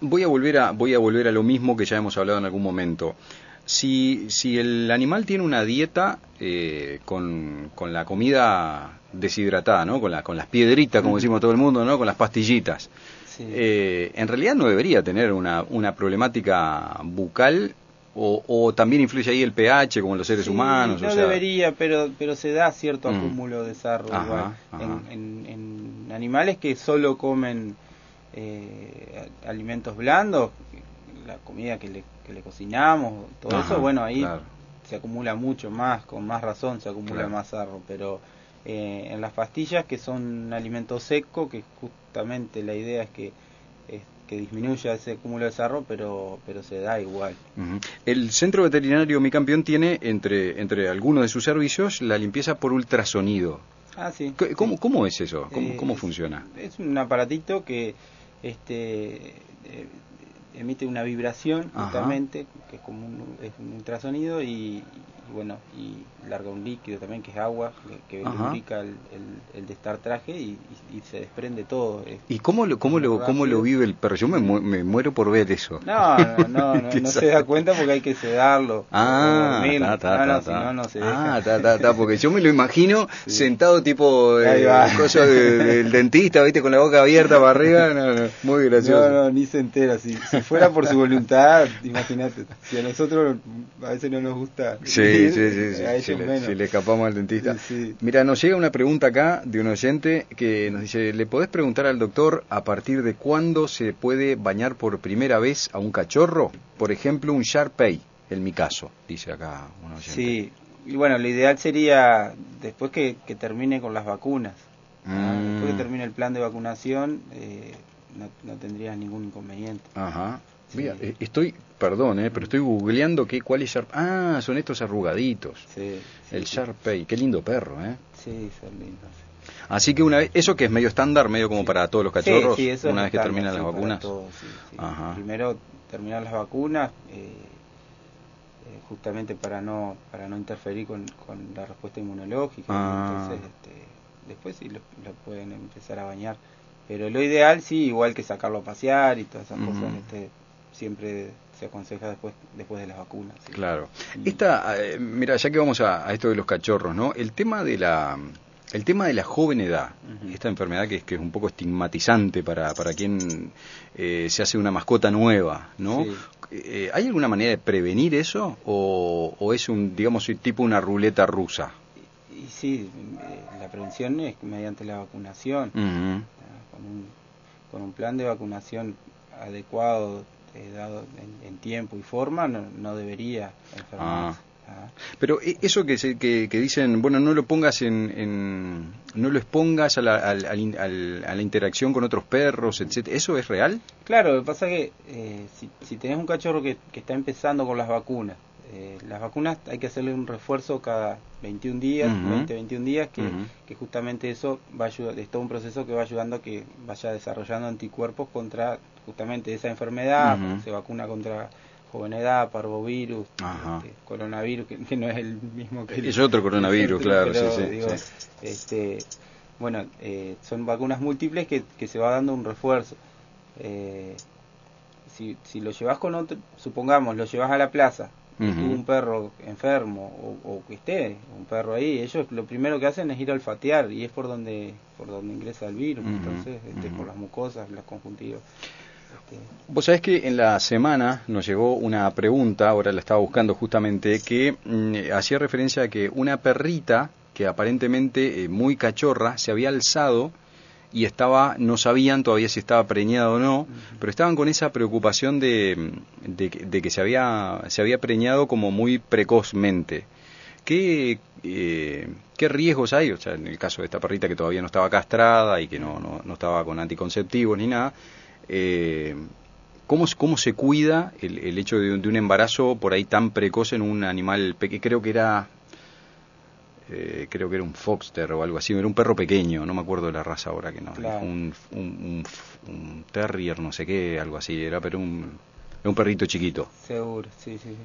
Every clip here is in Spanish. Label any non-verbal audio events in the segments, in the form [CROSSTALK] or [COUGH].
voy a volver a voy a volver a lo mismo que ya hemos hablado en algún momento. Si, si el animal tiene una dieta eh, con, con la comida deshidratada, ¿no? Con, la, con las piedritas, como decimos todo el mundo, ¿no? Con las pastillitas. Eh, en realidad no debería tener una, una problemática bucal o, también influye ahí el pH como en los seres humanos. No debería, pero, pero se da cierto mm. acúmulo de sarro igual. En, en, animales que solo comen eh, alimentos blandos, la comida que le, que le cocinamos, todo eso, bueno, ahí se acumula mucho más, con más razón se acumula más sarro, pero eh, en las pastillas que son alimentos secos, que justamente la idea es que que disminuya ese cúmulo de sarro, pero, pero se da igual. El centro veterinario Mi Campeón tiene entre, entre algunos de sus servicios la limpieza por ultrasonido. Ah, sí. ¿Cómo, cómo es eso? ¿Cómo, cómo funciona? Es un aparatito que este, eh, emite una vibración justamente, que es como un, es un ultrasonido y, bueno, y larga un líquido también que es agua, que, lubrica el, el, de estar traje y, se desprende todo. ¿Y cómo lo, cómo lo, cómo lo vive el perro? Yo me, me muero por ver eso. No, no, no, [LAUGHS] no, se da cuenta porque hay que sedarlo. Ah, ta, ta, ta, no, se Ah, ta, porque yo me lo imagino [LAUGHS] sentado tipo eh, cosa del dentista, viste, con la boca abierta para arriba, no, muy gracioso. No, no, ni se entera, si, si fuera por su voluntad, imagínate, si a nosotros a veces no nos gusta. Sí, sí, sí, sí. si, le, escapamos al dentista. Mira, nos llega una pregunta acá de un oyente que nos dice, ¿le podés preguntar al doctor a partir de cuándo se puede bañar por primera vez a un cachorro? Por ejemplo, un Sharpei, en mi caso, dice acá un oyente. Sí, y bueno, lo ideal sería después que, termine con las vacunas. Después que mm. termine el plan de vacunación, eh, no, no tendrías ningún inconveniente. Ajá. Mira, eh, estoy, perdón, eh, pero estoy googleando que, cuál es Sharp. Ah, son estos arrugaditos. Sí, el Sharpei, qué lindo perro, ¿eh? Sí, son lindos. Así que una vez, eso que es medio estándar, medio como para todos los cachorros, una vez que terminan las vacunas. Primero terminar las vacunas, eh, justamente para no para no interferir con, la respuesta inmunológica. Ah. Entonces, este, después sí lo, pueden empezar a bañar. Pero lo ideal sí, igual que sacarlo a pasear y todas esas cosas, este, siempre se aconseja después después de las vacunas. Claro. Esta, eh, mira, ya que vamos a, esto de los cachorros, ¿no? El tema de la el tema de la joven edad, esta enfermedad que es, que es un poco estigmatizante para, para quien eh, se hace una mascota nueva, ¿no? Eh, ¿Hay alguna manera de prevenir eso o, o, es un, digamos, tipo una ruleta rusa? Y, sí, la prevención es mediante la vacunación, con, un, con un plan de vacunación adecuado eh, dado en, tiempo y forma, no, debería enfermarse. Ah. Ah. Pero eh, eso que, se, que, dicen, bueno, no lo pongas en, no lo expongas a la, a, la interacción con otros perros, etcétera, ¿eso es real? Claro, lo que pasa es que eh, si, si tenés un cachorro que, que está empezando con las vacunas, eh, las vacunas hay que hacerle un refuerzo cada 21 días, 20, 21 días, que, que, justamente eso va a ayudar, es todo un proceso que va ayudando a que vaya desarrollando anticuerpos contra justamente esa enfermedad, se vacuna contra jovenedad, parvovirus, este, coronavirus, que, no es el mismo que... es otro coronavirus, [LAUGHS] claro, sí, sí, Este, bueno, eh, son vacunas múltiples que, que se va dando un refuerzo. Eh, si, si lo llevas con otro, supongamos, lo llevas a la plaza, un perro enfermo o, que esté un perro ahí, ellos lo primero que hacen es ir a olfatear y es por donde por donde ingresa el virus, entonces este, por las mucosas, las conjuntivas. Este. Vos sabés que en la semana nos llegó una pregunta, ahora la estaba buscando justamente, que mm, hacía referencia a que una perrita que aparentemente eh, muy cachorra se había alzado y estaba, no sabían todavía si estaba preñada o no, pero estaban con esa preocupación de, de, que se había, se había preñado como muy precozmente. ¿Qué, eh, ¿Qué riesgos hay? O sea, en el caso de esta perrita que todavía no estaba castrada y que no, no, no estaba con anticonceptivos ni nada, eh, ¿cómo, ¿cómo se cuida el, el hecho de, de, un embarazo por ahí tan precoz en un animal pequeño? Creo que era eh, creo que era un Foxter o algo así, era un perro pequeño, no me acuerdo de la raza ahora que no, un, un, un, terrier, no sé qué, algo así, era pero un, un perrito chiquito. Seguro, sí, sí,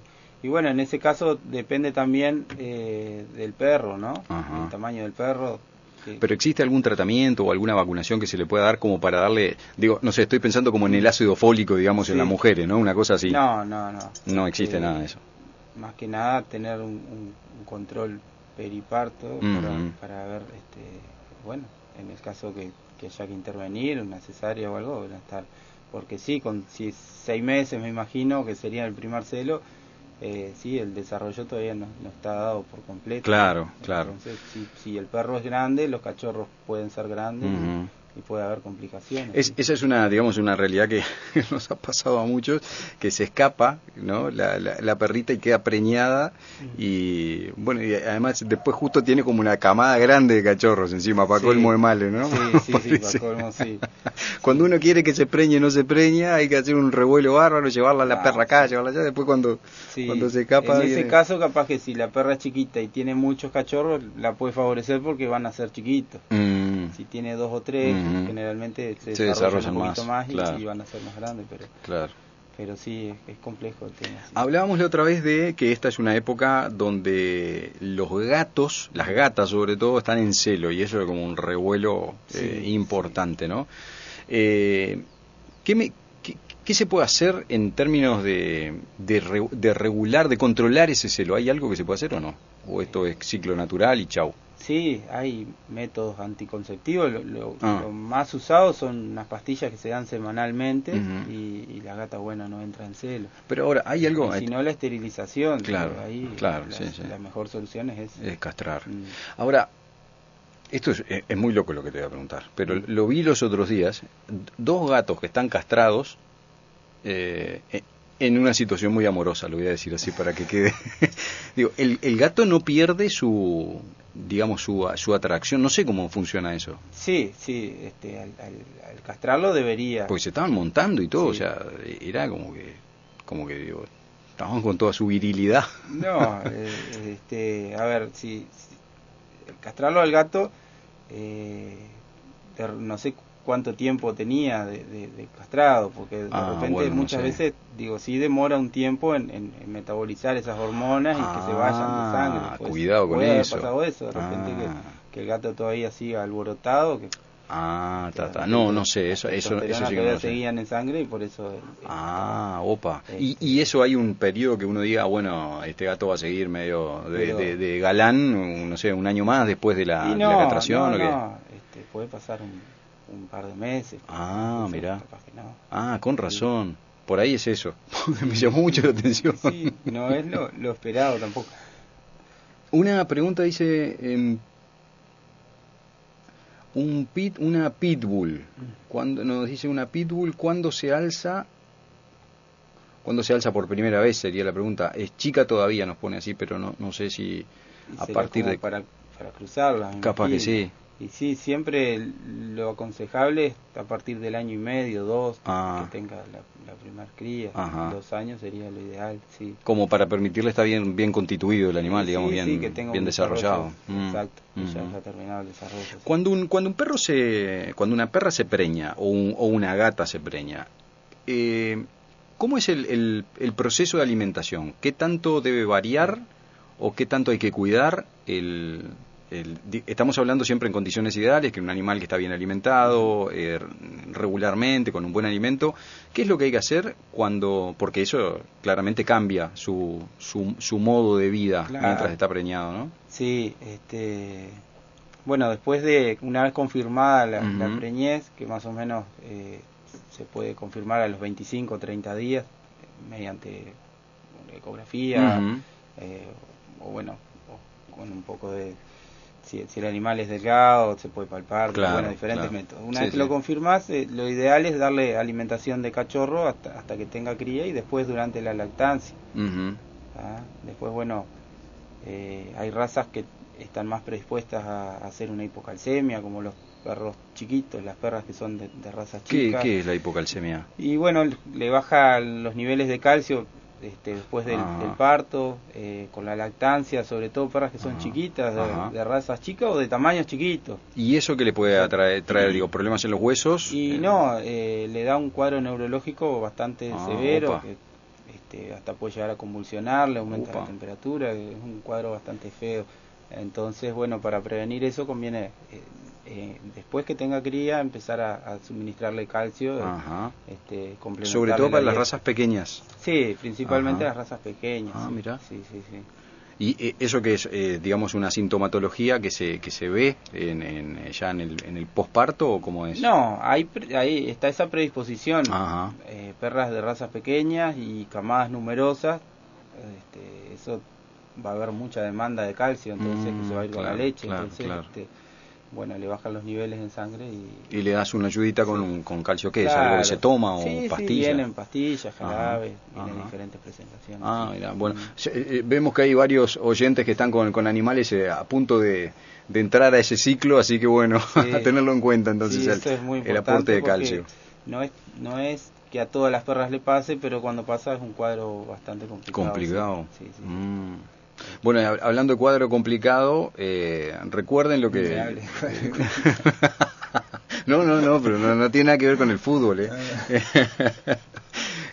Y bueno, en ese caso depende también eh, del perro, ¿no? El tamaño del perro. Pero ¿existe algún tratamiento o alguna vacunación que se le pueda dar como para darle, digo, no sé, estoy pensando como en el ácido fólico, digamos, en las mujeres, ¿no? Una cosa así. No, no, no. No existe nada de eso. Más que nada tener un, control periparto para, ver, este, bueno, en el caso que, haya que intervenir, una cesárea o algo, estar porque sí, con si seis meses me imagino que sería el primer celo, eh, sí, el desarrollo todavía no, está dado por completo. Claro, claro. Entonces, si, si, el perro es grande, los cachorros pueden ser grandes y puede haber complicaciones. esa es una, digamos, una realidad que [LAUGHS] nos ha pasado a muchos, que se escapa, ¿no? La, la, perrita y queda preñada y, bueno, y además después justo tiene como una camada grande de cachorros encima, para colmo de males, ¿no? Sí, [LAUGHS] sí, sí, para colmo, sí. Cuando uno quiere que se preñe no se preña, hay que hacer un revuelo bárbaro, llevarla a la perra acá, llevarla allá, después cuando, cuando se escapa... En ese caso, capaz que si la perra es chiquita y tiene muchos cachorros, la puede favorecer porque van a ser chiquitos. Mm. Si tiene dos o tres, generalmente se, desarrollan, un poquito más, y, van a ser más grandes, pero, claro. pero sí, es, complejo el tema. Hablábamos la otra vez de que esta es una época donde los gatos, las gatas sobre todo, están en celo y eso es como un revuelo eh, importante, ¿no? Eh, ¿qué, me, qué, se puede hacer en términos de, de, de regular, de controlar ese celo? ¿Hay algo que se puede hacer o no? ¿O esto es ciclo natural y chau? Sí, hay métodos anticonceptivos. Lo, ah. más usado son unas pastillas que se dan semanalmente y, la gata buena no entra en celo. Pero ahora, ¿hay algo? si no, la esterilización. Claro, claro, la, sí, la mejor solución es, es castrar. Mm. Ahora, esto es, es, muy loco lo que te voy a preguntar, pero mm. lo vi los otros días. Dos gatos que están castrados eh, en una situación muy amorosa, lo voy a decir así para que quede. [LAUGHS] Digo, el, el gato no pierde su digamos, su, su atracción. No sé cómo funciona eso. Sí, sí, este, al, al, castrarlo debería. Porque se estaban montando y todo, o sea, era como que, como que digo, estaban con toda su virilidad. No, [LAUGHS] eh, este, a ver, si, castrarlo al gato, eh, no sé cuánto tiempo tenía de, castrado, porque de ah, repente muchas veces, digo, sí demora un tiempo en, metabolizar esas hormonas y que se vayan de ah, sangre. Pues, cuidado con puede eso. pasado eso, de repente que, ah. que, el gato todavía siga alborotado, que Ah, ta, No, no sé, eso, eso, eso sí que no seguían en sangre y por eso... Ah, opa. Y, y eso hay un periodo que uno diga, bueno, este gato va a seguir medio de, de, galán, no sé, un año más después de la, no, la castración. No, ¿o qué? este, puede pasar un un par de meses. Ah, mira. Ah, con razón. Por ahí es eso. [LAUGHS] Me llamó mucho la atención. Sí, no es lo, lo esperado tampoco. Una pregunta dice, em, un pit, una pitbull. Cuando nos dice una pitbull, ¿cuándo se alza? ¿Cuándo se alza por primera vez? Sería la pregunta. Es chica todavía, nos pone así, pero no, no sé si a partir de para para cruzarla. Capaz que sí. Y sí, siempre lo aconsejable es a partir del año y medio, dos, ah. que tenga la, primera cría. Dos años sería lo ideal, sí. Como para permitirle estar bien bien constituido el animal, digamos, bien, bien desarrollado. Mm. Exacto, ya terminado el desarrollo. Cuando un, cuando un perro se, cuando una perra se preña o, o una gata se preña, eh, ¿cómo es el, el, el proceso de alimentación? ¿Qué tanto debe variar o qué tanto hay que cuidar el estamos hablando siempre en condiciones ideales, que un animal que está bien alimentado, eh, regularmente, con un buen alimento, ¿qué es lo que hay que hacer cuando, porque eso claramente cambia su, su, modo de vida mientras está preñado, ¿no? Sí, este, bueno, después de, una vez confirmada la, preñez, que más o menos eh, se puede confirmar a los 25 o 30 días, mediante ecografía, eh, o bueno, con un poco de si, el animal es delgado, se puede palpar, bueno, diferentes métodos. Una vez que lo confirmas, eh, lo ideal es darle alimentación de cachorro hasta, hasta que tenga cría y después durante la lactancia. ¿Ah? Después, bueno, eh, hay razas que están más predispuestas a, hacer una hipocalcemia, como los perros chiquitos, las perras que son de, de razas chicas. ¿Qué es la hipocalcemia? Y bueno, le baja los niveles de calcio este, después del, ah. parto, eh, con la lactancia, sobre todo perras que son chiquitas, de, razas chicas o de tamaños chiquitos. ¿Y eso que le puede traer, traer digo, problemas en los huesos? Y eh, no, eh, le da un cuadro neurológico bastante ah, severo, que este, hasta puede llegar a convulsionar, le aumenta la temperatura, es un cuadro bastante feo. Entonces, bueno, para prevenir eso conviene eh, eh, después que tenga cría empezar a, suministrarle calcio este, sobre todo para las razas pequeñas. Sí principalmente las razas pequeñas ah, mira sí sí sí. Y eh, eso que es eh, digamos una sintomatología que se que se ve en, ya en el, en el posparto o cómo es no ahí ahí está esa predisposición. Perras de razas pequeñas y camadas numerosas este, eso va a haber mucha demanda de calcio entonces que se va a ir con la mm, leche entonces este, bueno, le bajan los niveles en sangre y... Y le das una ayudita con, con calcio, ¿qué es? ¿Algo que se toma o pastillas? Sí, vienen pastillas, jarabes, vienen diferentes presentaciones. Ah, mira, bueno, mm. eh, vemos que hay varios oyentes que están con, con animales eh, a punto de, de, entrar a ese ciclo, así que bueno, [LAUGHS] a tenerlo en cuenta entonces el, el, aporte de calcio. No es, no es que a todas las perras le pase, pero cuando pasa es un cuadro bastante complicado. Complicado. Sí, sí. Mm. Bueno, hablando de cuadro complicado, eh, recuerden lo que... [LAUGHS] [LAUGHS] no, no, no, pero no, tiene nada que ver con el fútbol. ¿eh? [LAUGHS]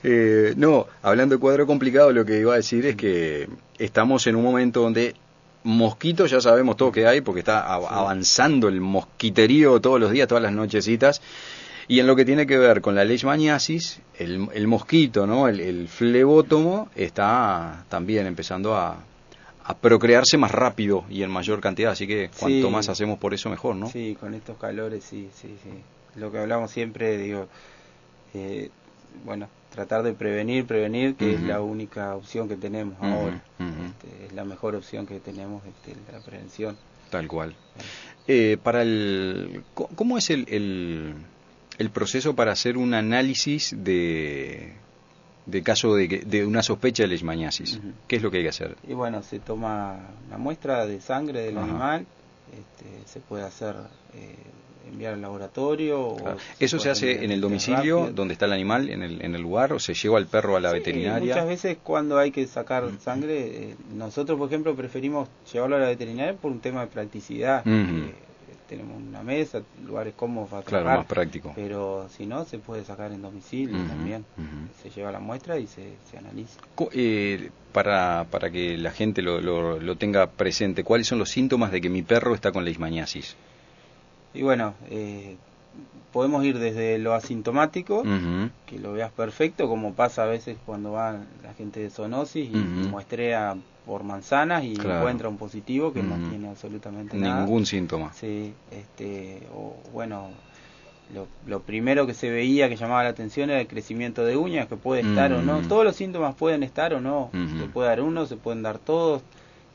eh, no, hablando de cuadro complicado, lo que iba a decir es que estamos en un momento donde mosquitos ya sabemos todo que hay, porque está avanzando el mosquiterío todos los días, todas las nochecitas. Y en lo que tiene que ver con la leishmaniasis, el, el mosquito, ¿no? El, el flebótomo está también empezando a, a procrearse más rápido y en mayor cantidad, así que cuanto más hacemos por eso mejor, ¿no? Sí, con estos calores, sí, sí, sí. Lo que hablamos siempre, digo, eh, bueno, tratar de prevenir, prevenir, que es la única opción que tenemos ahora. Este, es la mejor opción que tenemos, este, la prevención. Tal cual. Eh, para el, ¿Cómo es el, el, el proceso para hacer un análisis de de caso de, de una sospecha de leishmaniasis. ¿Qué es lo que hay que hacer? Y bueno, se toma una muestra de sangre del animal, este, se puede hacer eh, enviar al laboratorio. ¿Eso se, hace en el domicilio, donde está el animal, en el, en el lugar, o se lleva al perro a la veterinaria? Muchas veces cuando hay que sacar sangre, eh, nosotros por ejemplo preferimos llevarlo a la veterinaria por un tema de practicidad tenemos una mesa, lugares cómodos para claro, más práctico. Pero si no, se puede sacar en domicilio también. Se lleva la muestra y se, se analiza. Eh, para, para que la gente lo, lo, tenga presente, ¿cuáles son los síntomas de que mi perro está con leishmaniasis? Y bueno, eh, podemos ir desde lo asintomático, que lo veas perfecto, como pasa a veces cuando va la gente de zoonosis y muestrea por manzanas y encuentra un positivo que no tiene absolutamente nada. Ningún síntoma. Sí, este, o bueno, lo, lo, primero que se veía que llamaba la atención era el crecimiento de uñas, que puede estar o no. Todos los síntomas pueden estar o no. Se puede dar uno, se pueden dar todos.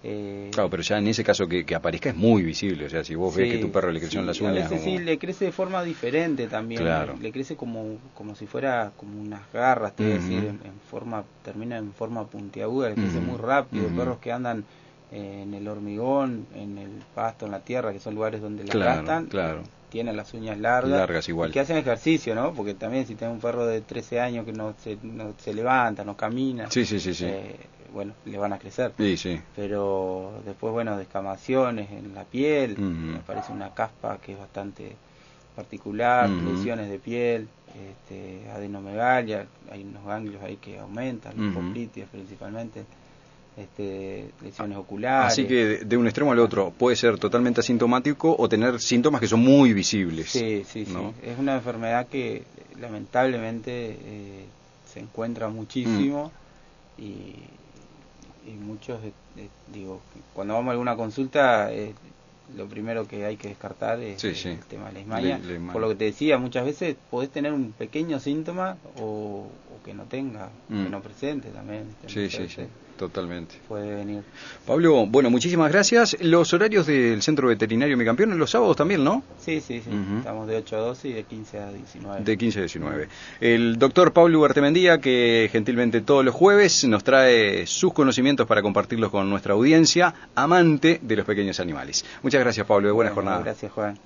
Eh, claro, pero ya en ese caso que, aparezca es muy visible, o sea, si vos ves que tu perro le creció en las uñas... A veces sí, le crece de forma diferente también, le, crece como, como si fuera como unas garras, te decir, en, forma, termina en forma puntiaguda, le crece muy rápido, perros que andan en el hormigón, en el pasto, en la tierra, que son lugares donde la gastan, claro. tienen las uñas largas, largas igual. que hacen ejercicio, ¿no? Porque también si tenés un perro de 13 años que no se, no se levanta, no camina, sí, sí, sí, sí. Eh, bueno, le van a crecer. Sí, sí. Pero después, bueno, descamaciones en la piel, me parece una caspa que es bastante particular, lesiones de piel, este, adenomegalia, hay unos ganglios ahí que aumentan, uh principalmente. Este, lesiones oculares. Así que de un extremo al otro puede ser totalmente asintomático o tener síntomas que son muy visibles. Sí, sí, sí. Es una enfermedad que lamentablemente eh, se encuentra muchísimo mm. y, y muchos, digo, cuando vamos a alguna consulta, eh, lo primero que hay que descartar es el tema de la ismaña. Por lo que te decía, muchas veces podés tener un pequeño síntoma o, que no tenga, que mm. no presente también. Sí, sí, sí. Totalmente. Puede venir. Pablo, bueno, muchísimas gracias. Los horarios del Centro Veterinario Mi Campeón, los sábados también, ¿no? Sí, sí, sí. Estamos de 8 a 12 y de 15 a 19. De 15 a 19. El doctor Pablo Bertemendía, que gentilmente todos los jueves nos trae sus conocimientos para compartirlos con nuestra audiencia, amante de los pequeños animales. Muchas gracias, Pablo. De buena jornada. Gracias, Juan.